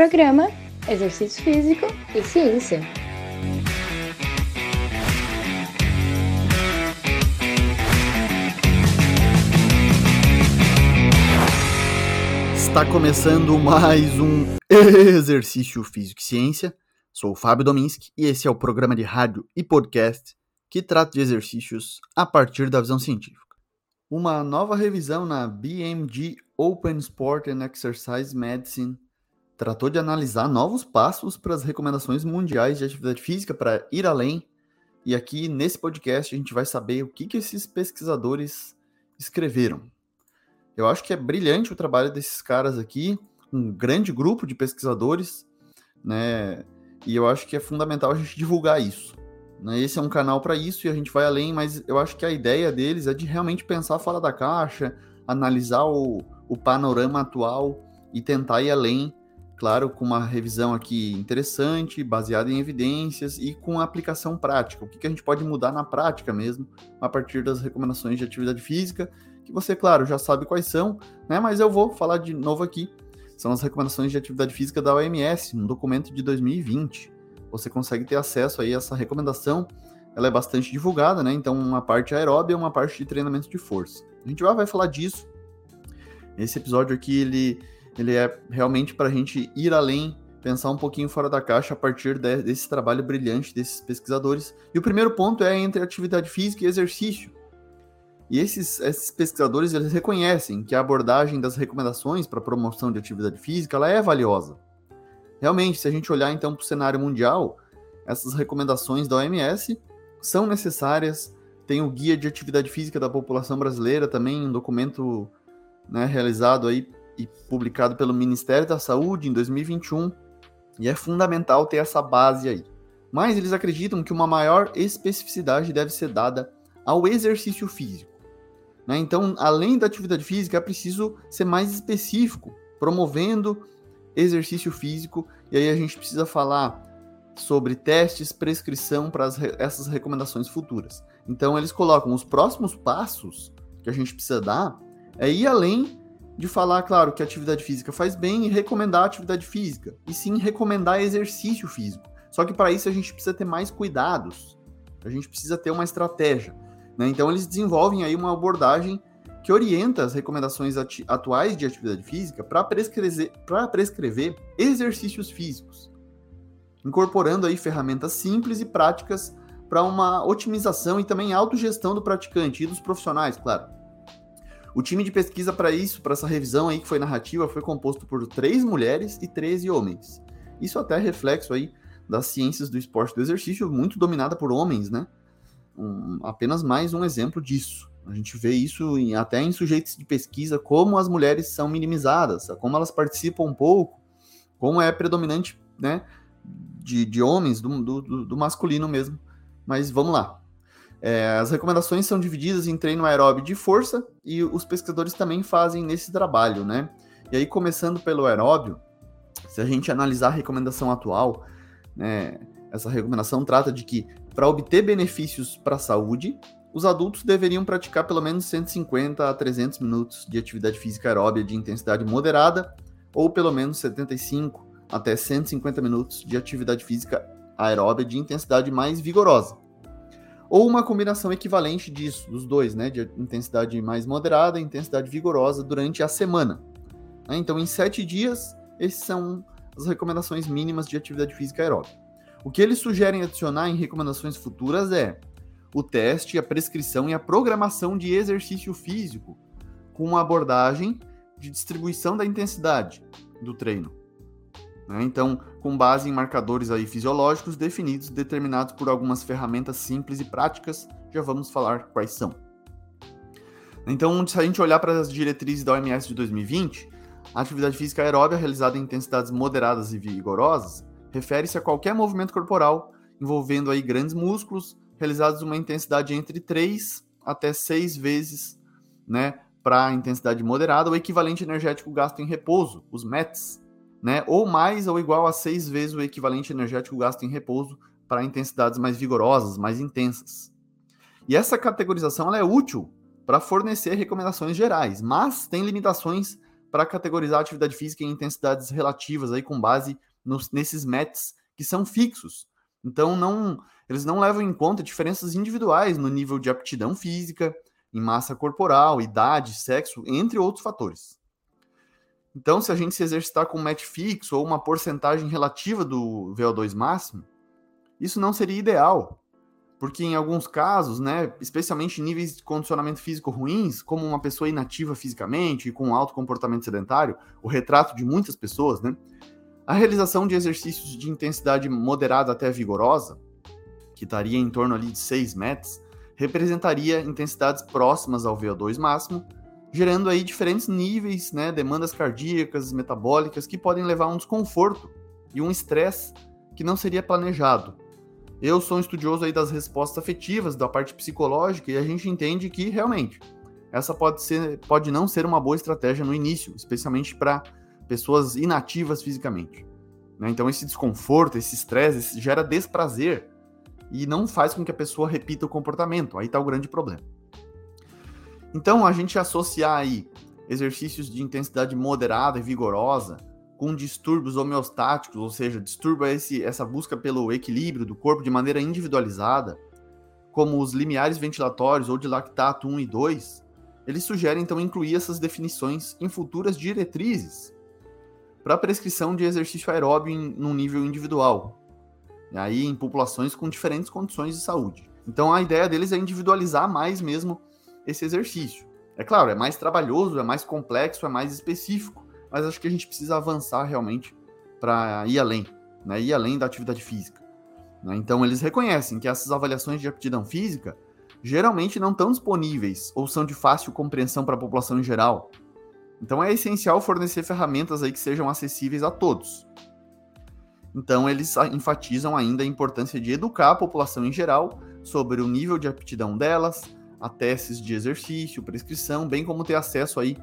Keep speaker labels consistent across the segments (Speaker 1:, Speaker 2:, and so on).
Speaker 1: Programa Exercício Físico e Ciência.
Speaker 2: Está começando mais um Exercício Físico e Ciência. Sou o Fábio Dominski e esse é o programa de rádio e podcast que trata de exercícios a partir da visão científica. Uma nova revisão na BMG Open Sport and Exercise Medicine tratou de analisar novos passos para as recomendações mundiais de atividade física para ir além. E aqui nesse podcast a gente vai saber o que, que esses pesquisadores escreveram. Eu acho que é brilhante o trabalho desses caras aqui, um grande grupo de pesquisadores, né? E eu acho que é fundamental a gente divulgar isso. Né? Esse é um canal para isso e a gente vai além, mas eu acho que a ideia deles é de realmente pensar fora da caixa, analisar o, o panorama atual e tentar ir além, claro, com uma revisão aqui interessante, baseada em evidências e com aplicação prática. O que, que a gente pode mudar na prática mesmo, a partir das recomendações de atividade física, que você, claro, já sabe quais são, né? Mas eu vou falar de novo aqui. São as recomendações de atividade física da OMS, um documento de 2020 você consegue ter acesso aí a essa recomendação. Ela é bastante divulgada, né? Então, uma parte aeróbia e uma parte de treinamento de força. A gente vai falar disso. Esse episódio aqui, ele, ele é realmente para a gente ir além, pensar um pouquinho fora da caixa a partir de, desse trabalho brilhante desses pesquisadores. E o primeiro ponto é entre atividade física e exercício. E esses, esses pesquisadores, eles reconhecem que a abordagem das recomendações para promoção de atividade física, ela é valiosa Realmente, se a gente olhar então para o cenário mundial, essas recomendações da OMS são necessárias. Tem o Guia de Atividade Física da População Brasileira, também um documento né, realizado aí e publicado pelo Ministério da Saúde em 2021, e é fundamental ter essa base aí. Mas eles acreditam que uma maior especificidade deve ser dada ao exercício físico. Né? Então, além da atividade física, é preciso ser mais específico, promovendo exercício físico, e aí a gente precisa falar sobre testes, prescrição para essas recomendações futuras. Então eles colocam os próximos passos que a gente precisa dar é ir além de falar, claro, que atividade física faz bem e recomendar atividade física, e sim recomendar exercício físico. Só que para isso a gente precisa ter mais cuidados, a gente precisa ter uma estratégia. Né? Então eles desenvolvem aí uma abordagem que orienta as recomendações atuais de atividade física para prescrever, prescrever exercícios físicos, incorporando aí ferramentas simples e práticas para uma otimização e também autogestão do praticante e dos profissionais, claro. O time de pesquisa para isso, para essa revisão aí que foi narrativa, foi composto por três mulheres e 13 homens. Isso até é reflexo aí das ciências do esporte do exercício, muito dominada por homens, né? Um, apenas mais um exemplo disso. A gente vê isso em, até em sujeitos de pesquisa, como as mulheres são minimizadas, como elas participam um pouco, como é predominante né, de, de homens, do, do, do masculino mesmo. Mas vamos lá. É, as recomendações são divididas em treino aeróbio de força e os pesquisadores também fazem nesse trabalho, né? E aí, começando pelo aeróbio, se a gente analisar a recomendação atual, né, essa recomendação trata de que para obter benefícios para a saúde, os adultos deveriam praticar pelo menos 150 a 300 minutos de atividade física aeróbia de intensidade moderada ou pelo menos 75 até 150 minutos de atividade física aeróbia de intensidade mais vigorosa. Ou uma combinação equivalente disso, dos dois, né, de intensidade mais moderada e intensidade vigorosa durante a semana. Né, então, em sete dias, essas são as recomendações mínimas de atividade física aeróbica. O que eles sugerem adicionar em recomendações futuras é o teste, a prescrição e a programação de exercício físico, com uma abordagem de distribuição da intensidade do treino. Né? Então, com base em marcadores aí fisiológicos definidos, determinados por algumas ferramentas simples e práticas, já vamos falar quais são. Então, se a gente olhar para as diretrizes da OMS de 2020, a atividade física aeróbia realizada em intensidades moderadas e vigorosas refere-se a qualquer movimento corporal envolvendo aí grandes músculos, realizados uma intensidade entre 3 até 6 vezes, né, para a intensidade moderada, o equivalente energético gasto em repouso, os METs, né, ou mais ou igual a 6 vezes o equivalente energético gasto em repouso para intensidades mais vigorosas, mais intensas. E essa categorização é útil para fornecer recomendações gerais, mas tem limitações para categorizar a atividade física em intensidades relativas aí com base nos, nesses METs que são fixos. Então não, eles não levam em conta diferenças individuais no nível de aptidão física, em massa corporal, idade, sexo, entre outros fatores. Então, se a gente se exercitar com um MET fixo ou uma porcentagem relativa do VO2 máximo, isso não seria ideal, porque em alguns casos, né, especialmente em níveis de condicionamento físico ruins, como uma pessoa inativa fisicamente e com alto comportamento sedentário, o retrato de muitas pessoas, né, a realização de exercícios de intensidade moderada até vigorosa, que estaria em torno ali de 6 metros, representaria intensidades próximas ao VO2 máximo, gerando aí diferentes níveis, né, demandas cardíacas, metabólicas que podem levar a um desconforto e um estresse que não seria planejado, eu sou um estudioso aí das respostas afetivas, da parte psicológica, e a gente entende que realmente essa pode ser, pode não ser uma boa estratégia no início, especialmente para pessoas inativas fisicamente. Né? Então esse desconforto, esse estresse, gera desprazer e não faz com que a pessoa repita o comportamento. Aí está o grande problema. Então a gente associar aí exercícios de intensidade moderada e vigorosa com distúrbios homeostáticos, ou seja, distúrbio esse, essa busca pelo equilíbrio do corpo de maneira individualizada, como os limiares ventilatórios ou de lactato 1 e 2, eles sugerem então incluir essas definições em futuras diretrizes para prescrição de exercício aeróbio em num nível individual, e aí em populações com diferentes condições de saúde. Então a ideia deles é individualizar mais mesmo esse exercício. É claro, é mais trabalhoso, é mais complexo, é mais específico, mas acho que a gente precisa avançar realmente para ir além, né? ir além da atividade física. Né? Então, eles reconhecem que essas avaliações de aptidão física geralmente não estão disponíveis ou são de fácil compreensão para a população em geral. Então, é essencial fornecer ferramentas aí que sejam acessíveis a todos. Então, eles enfatizam ainda a importância de educar a população em geral sobre o nível de aptidão delas, a testes de exercício, prescrição, bem como ter acesso aí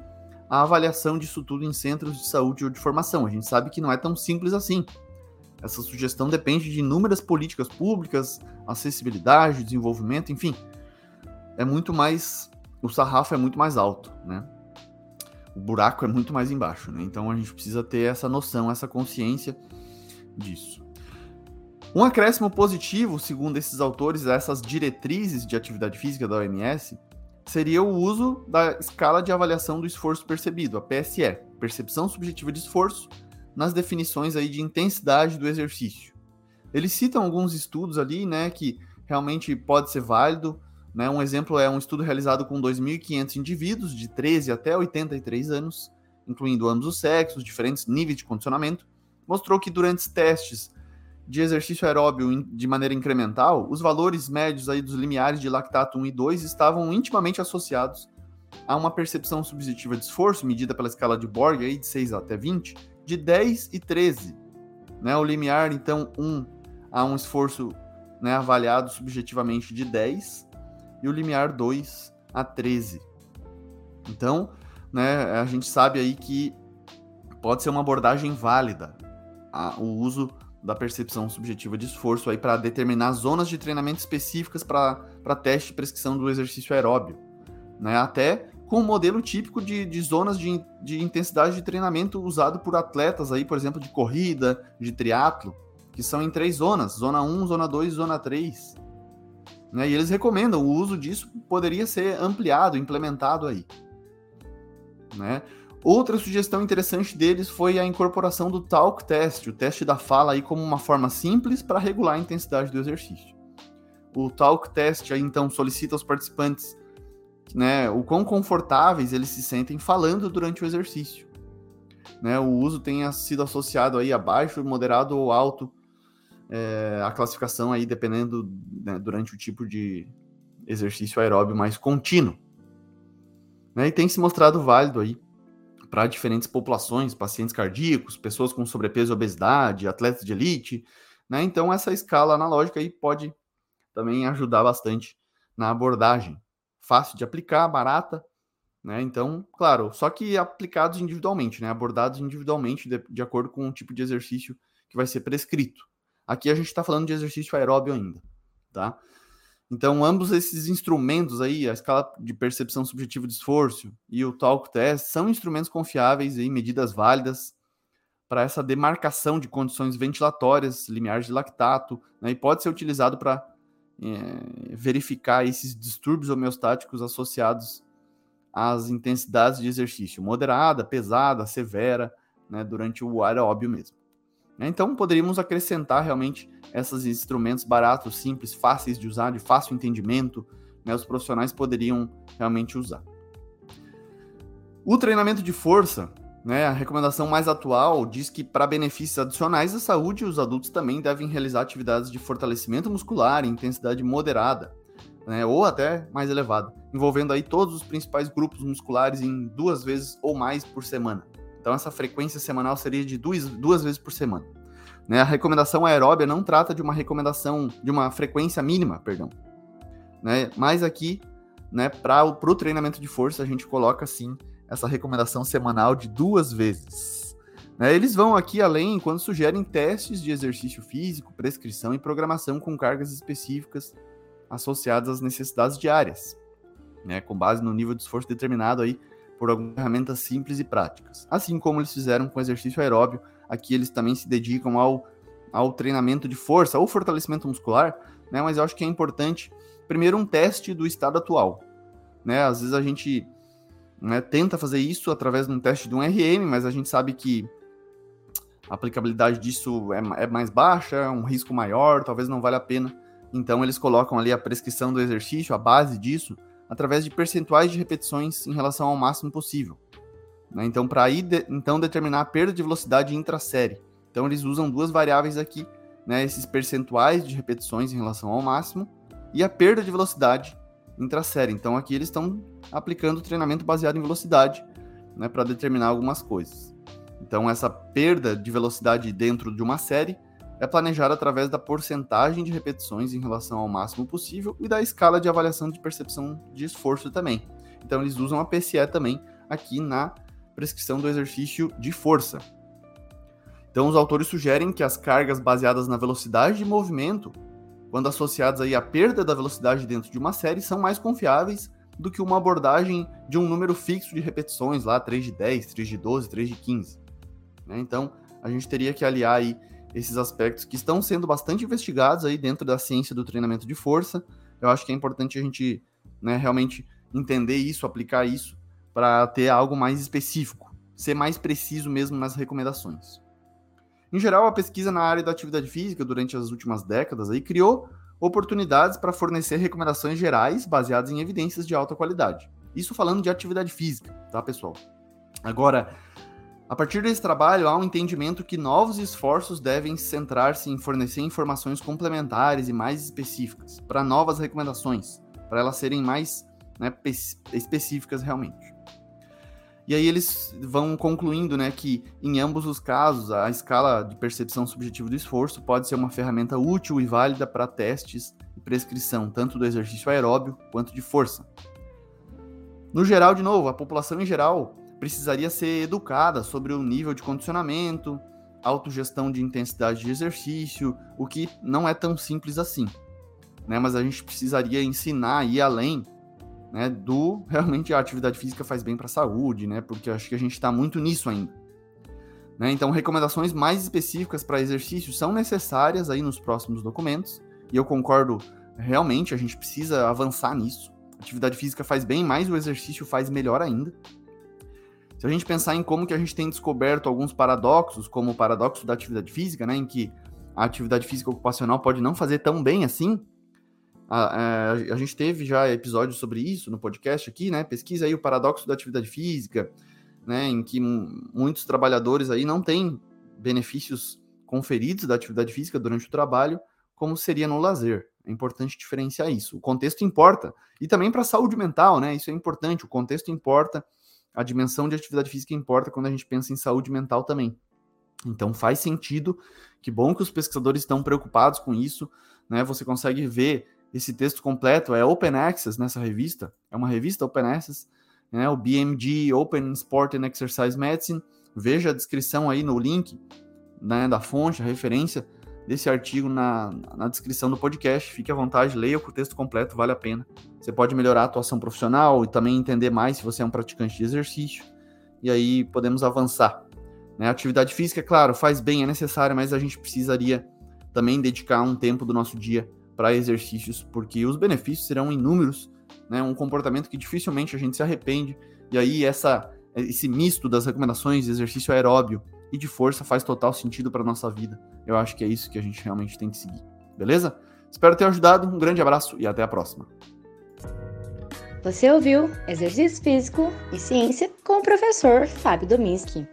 Speaker 2: a avaliação disso tudo em centros de saúde ou de formação. A gente sabe que não é tão simples assim. Essa sugestão depende de inúmeras políticas públicas, acessibilidade, desenvolvimento, enfim. É muito mais. O sarrafo é muito mais alto, né? O buraco é muito mais embaixo, né? Então a gente precisa ter essa noção, essa consciência disso. Um acréscimo positivo, segundo esses autores, essas diretrizes de atividade física da OMS, seria o uso da escala de avaliação do esforço percebido, a PSE, percepção subjetiva de esforço, nas definições aí de intensidade do exercício. Eles citam alguns estudos ali, né, que realmente pode ser válido, né? Um exemplo é um estudo realizado com 2.500 indivíduos de 13 até 83 anos, incluindo ambos os sexos, diferentes níveis de condicionamento, mostrou que durante testes de exercício aeróbio de maneira incremental, os valores médios aí dos limiares de lactato 1 e 2 estavam intimamente associados a uma percepção subjetiva de esforço, medida pela escala de Borg, aí de 6 até 20, de 10 e 13. Né? O limiar, então, 1 a um esforço né, avaliado subjetivamente de 10 e o limiar 2 a 13. Então, né, a gente sabe aí que pode ser uma abordagem válida a, o uso da percepção subjetiva de esforço aí para determinar zonas de treinamento específicas para teste de prescrição do exercício aeróbio, né? Até com o um modelo típico de, de zonas de, de intensidade de treinamento usado por atletas aí, por exemplo, de corrida, de triatlo, que são em três zonas, zona 1, zona 2 e zona 3. Né? E eles recomendam o uso disso poderia ser ampliado, implementado aí. Né? Outra sugestão interessante deles foi a incorporação do talk test, o teste da fala aí como uma forma simples para regular a intensidade do exercício. O talk test aí então solicita aos participantes né, o quão confortáveis eles se sentem falando durante o exercício. Né, o uso tenha sido associado aí a baixo, moderado ou alto, é, a classificação aí dependendo né, durante o tipo de exercício aeróbio mais contínuo. Né, e tem se mostrado válido aí para diferentes populações, pacientes cardíacos, pessoas com sobrepeso e obesidade, atletas de elite, né? Então essa escala analógica aí pode também ajudar bastante na abordagem. Fácil de aplicar, barata, né? Então, claro, só que aplicados individualmente, né? Abordados individualmente de, de acordo com o tipo de exercício que vai ser prescrito. Aqui a gente está falando de exercício aeróbio ainda, tá? Então, ambos esses instrumentos aí, a escala de percepção subjetiva de esforço e o talk test, são instrumentos confiáveis e medidas válidas para essa demarcação de condições ventilatórias, limiares de lactato, né, e pode ser utilizado para é, verificar esses distúrbios homeostáticos associados às intensidades de exercício moderada, pesada, severa, né, durante o aeróbio mesmo. Então, poderíamos acrescentar realmente esses instrumentos baratos, simples, fáceis de usar, de fácil entendimento, né, os profissionais poderiam realmente usar. O treinamento de força, né, a recomendação mais atual diz que para benefícios adicionais à saúde, os adultos também devem realizar atividades de fortalecimento muscular em intensidade moderada, né, ou até mais elevada, envolvendo aí todos os principais grupos musculares em duas vezes ou mais por semana. Então essa frequência semanal seria de duas, duas vezes por semana. Né? A recomendação aeróbia não trata de uma recomendação, de uma frequência mínima, perdão. Né? Mas aqui, né, para o treinamento de força, a gente coloca sim essa recomendação semanal de duas vezes. Né? Eles vão aqui além quando sugerem testes de exercício físico, prescrição e programação com cargas específicas associadas às necessidades diárias, né? com base no nível de esforço determinado aí por algumas ferramentas simples e práticas. Assim como eles fizeram com o exercício aeróbio, aqui eles também se dedicam ao, ao treinamento de força ou fortalecimento muscular, né? Mas eu acho que é importante, primeiro, um teste do estado atual. Né? Às vezes a gente né, tenta fazer isso através de um teste de um RM, mas a gente sabe que a aplicabilidade disso é, é mais baixa, é um risco maior, talvez não valha a pena. Então eles colocam ali a prescrição do exercício, a base disso, através de percentuais de repetições em relação ao máximo possível. Né? Então, para aí de, então determinar a perda de velocidade intra-série. Então, eles usam duas variáveis aqui, né? esses percentuais de repetições em relação ao máximo e a perda de velocidade intra-série. Então, aqui eles estão aplicando treinamento baseado em velocidade né? para determinar algumas coisas. Então, essa perda de velocidade dentro de uma série é planejado através da porcentagem de repetições em relação ao máximo possível e da escala de avaliação de percepção de esforço também. Então eles usam a PCE também aqui na prescrição do exercício de força. Então os autores sugerem que as cargas baseadas na velocidade de movimento, quando associadas aí à perda da velocidade dentro de uma série, são mais confiáveis do que uma abordagem de um número fixo de repetições, lá 3 de 10, 3 de 12, 3 de 15. Né? Então a gente teria que aliar aí esses aspectos que estão sendo bastante investigados aí dentro da ciência do treinamento de força. Eu acho que é importante a gente né, realmente entender isso, aplicar isso, para ter algo mais específico, ser mais preciso mesmo nas recomendações. Em geral, a pesquisa na área da atividade física durante as últimas décadas aí criou oportunidades para fornecer recomendações gerais baseadas em evidências de alta qualidade. Isso falando de atividade física, tá, pessoal? Agora, a partir desse trabalho, há um entendimento que novos esforços devem centrar-se em fornecer informações complementares e mais específicas para novas recomendações, para elas serem mais né, específicas realmente. E aí eles vão concluindo né, que, em ambos os casos, a escala de percepção subjetiva do esforço pode ser uma ferramenta útil e válida para testes e prescrição, tanto do exercício aeróbio quanto de força. No geral, de novo, a população em geral precisaria ser educada sobre o nível de condicionamento, autogestão de intensidade de exercício, o que não é tão simples assim. Né? Mas a gente precisaria ensinar e além né, do realmente a atividade física faz bem para a saúde, né? Porque acho que a gente está muito nisso ainda. Né? Então, recomendações mais específicas para exercício são necessárias aí nos próximos documentos, e eu concordo realmente, a gente precisa avançar nisso. atividade física faz bem, mas o exercício faz melhor ainda. Se a gente pensar em como que a gente tem descoberto alguns paradoxos, como o paradoxo da atividade física, né, em que a atividade física ocupacional pode não fazer tão bem assim, a, a, a, gente teve já episódios sobre isso no podcast aqui, né? Pesquisa aí o paradoxo da atividade física, né? Em que muitos trabalhadores aí não têm benefícios conferidos da atividade física durante o trabalho, como seria no lazer. É importante diferenciar isso. O contexto importa. E também para a saúde mental, né? Isso é importante. O contexto importa a dimensão de atividade física importa quando a gente pensa em saúde mental também. Então faz sentido, que bom que os pesquisadores estão preocupados com isso, né? Você consegue ver esse texto completo, é Open Access nessa revista, é uma revista Open Access, né? O BMG Open Sport and Exercise Medicine. Veja a descrição aí no link, né, da fonte, a referência desse artigo na, na descrição do podcast. Fique à vontade, leia o texto completo, vale a pena. Você pode melhorar a atuação profissional e também entender mais se você é um praticante de exercício. E aí podemos avançar. Né? Atividade física, é claro, faz bem, é necessária, mas a gente precisaria também dedicar um tempo do nosso dia para exercícios, porque os benefícios serão inúmeros, né? Um comportamento que dificilmente a gente se arrepende. E aí essa esse misto das recomendações de exercício aeróbio e de força faz total sentido para nossa vida. Eu acho que é isso que a gente realmente tem que seguir. Beleza? Espero ter ajudado. Um grande abraço e até a próxima.
Speaker 1: Você ouviu Exercício Físico e Ciência com o professor Fábio Dominski.